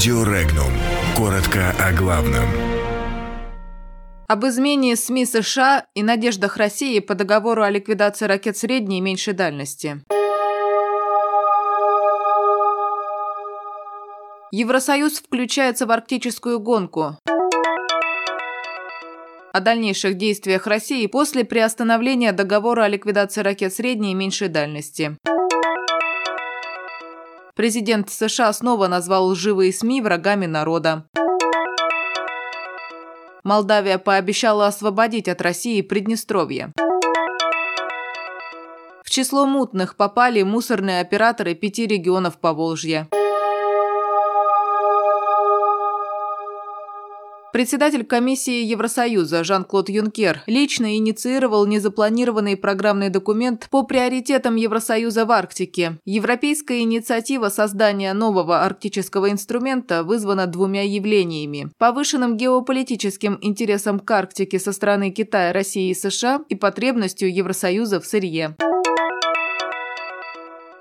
Радио Регнум. Коротко о главном. Об измене СМИ США и надеждах России по договору о ликвидации ракет средней и меньшей дальности. Евросоюз включается в арктическую гонку. О дальнейших действиях России после приостановления договора о ликвидации ракет средней и меньшей дальности. Президент США снова назвал лживые СМИ врагами народа. Молдавия пообещала освободить от России Приднестровье. В число мутных попали мусорные операторы пяти регионов Поволжья. Председатель комиссии Евросоюза Жан-Клод Юнкер лично инициировал незапланированный программный документ по приоритетам Евросоюза в Арктике. Европейская инициатива создания нового арктического инструмента вызвана двумя явлениями – повышенным геополитическим интересом к Арктике со стороны Китая, России и США и потребностью Евросоюза в сырье.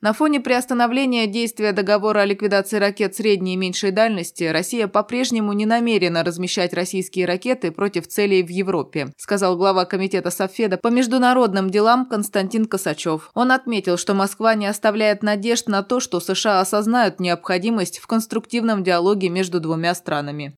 На фоне приостановления действия договора о ликвидации ракет средней и меньшей дальности Россия по-прежнему не намерена размещать российские ракеты против целей в Европе, сказал глава комитета Софеда по международным делам Константин Косачев. Он отметил, что Москва не оставляет надежд на то, что США осознают необходимость в конструктивном диалоге между двумя странами.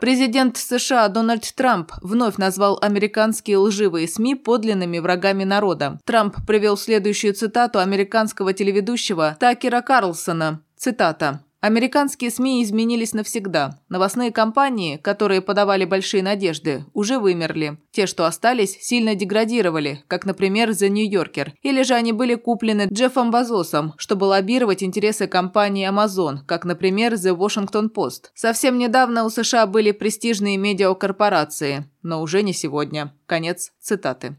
Президент США Дональд Трамп вновь назвал американские лживые СМИ подлинными врагами народа. Трамп привел следующую цитату американского телеведущего Такера Карлсона. Цитата. Американские СМИ изменились навсегда. Новостные компании, которые подавали большие надежды, уже вымерли. Те, что остались, сильно деградировали, как, например, The New Yorker. Или же они были куплены Джеффом Базосом, чтобы лоббировать интересы компании Amazon, как, например, The Washington Post. Совсем недавно у США были престижные медиакорпорации, но уже не сегодня. Конец цитаты.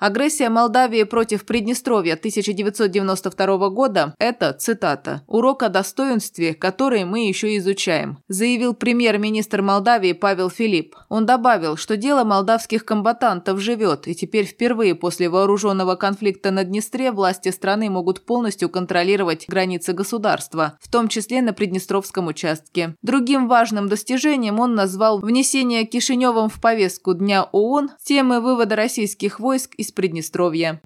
Агрессия Молдавии против Приднестровья 1992 года – это, цитата, «урок о достоинстве, который мы еще изучаем», заявил премьер-министр Молдавии Павел Филипп. Он добавил, что дело молдавских комбатантов живет, и теперь впервые после вооруженного конфликта на Днестре власти страны могут полностью контролировать границы государства, в том числе на Приднестровском участке. Другим важным достижением он назвал внесение Кишиневым в повестку Дня ООН темы вывода российских войск из Приднестровья.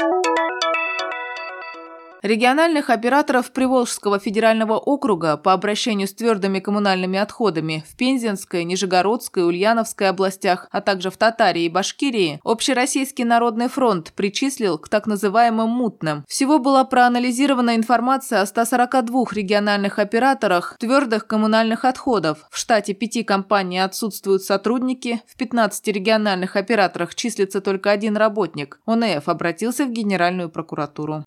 Региональных операторов Приволжского федерального округа по обращению с твердыми коммунальными отходами в Пензенской, Нижегородской, Ульяновской областях, а также в Татарии и Башкирии Общероссийский народный фронт причислил к так называемым «мутным». Всего была проанализирована информация о 142 региональных операторах твердых коммунальных отходов. В штате пяти компаний отсутствуют сотрудники, в 15 региональных операторах числится только один работник. ОНФ обратился в Генеральную прокуратуру.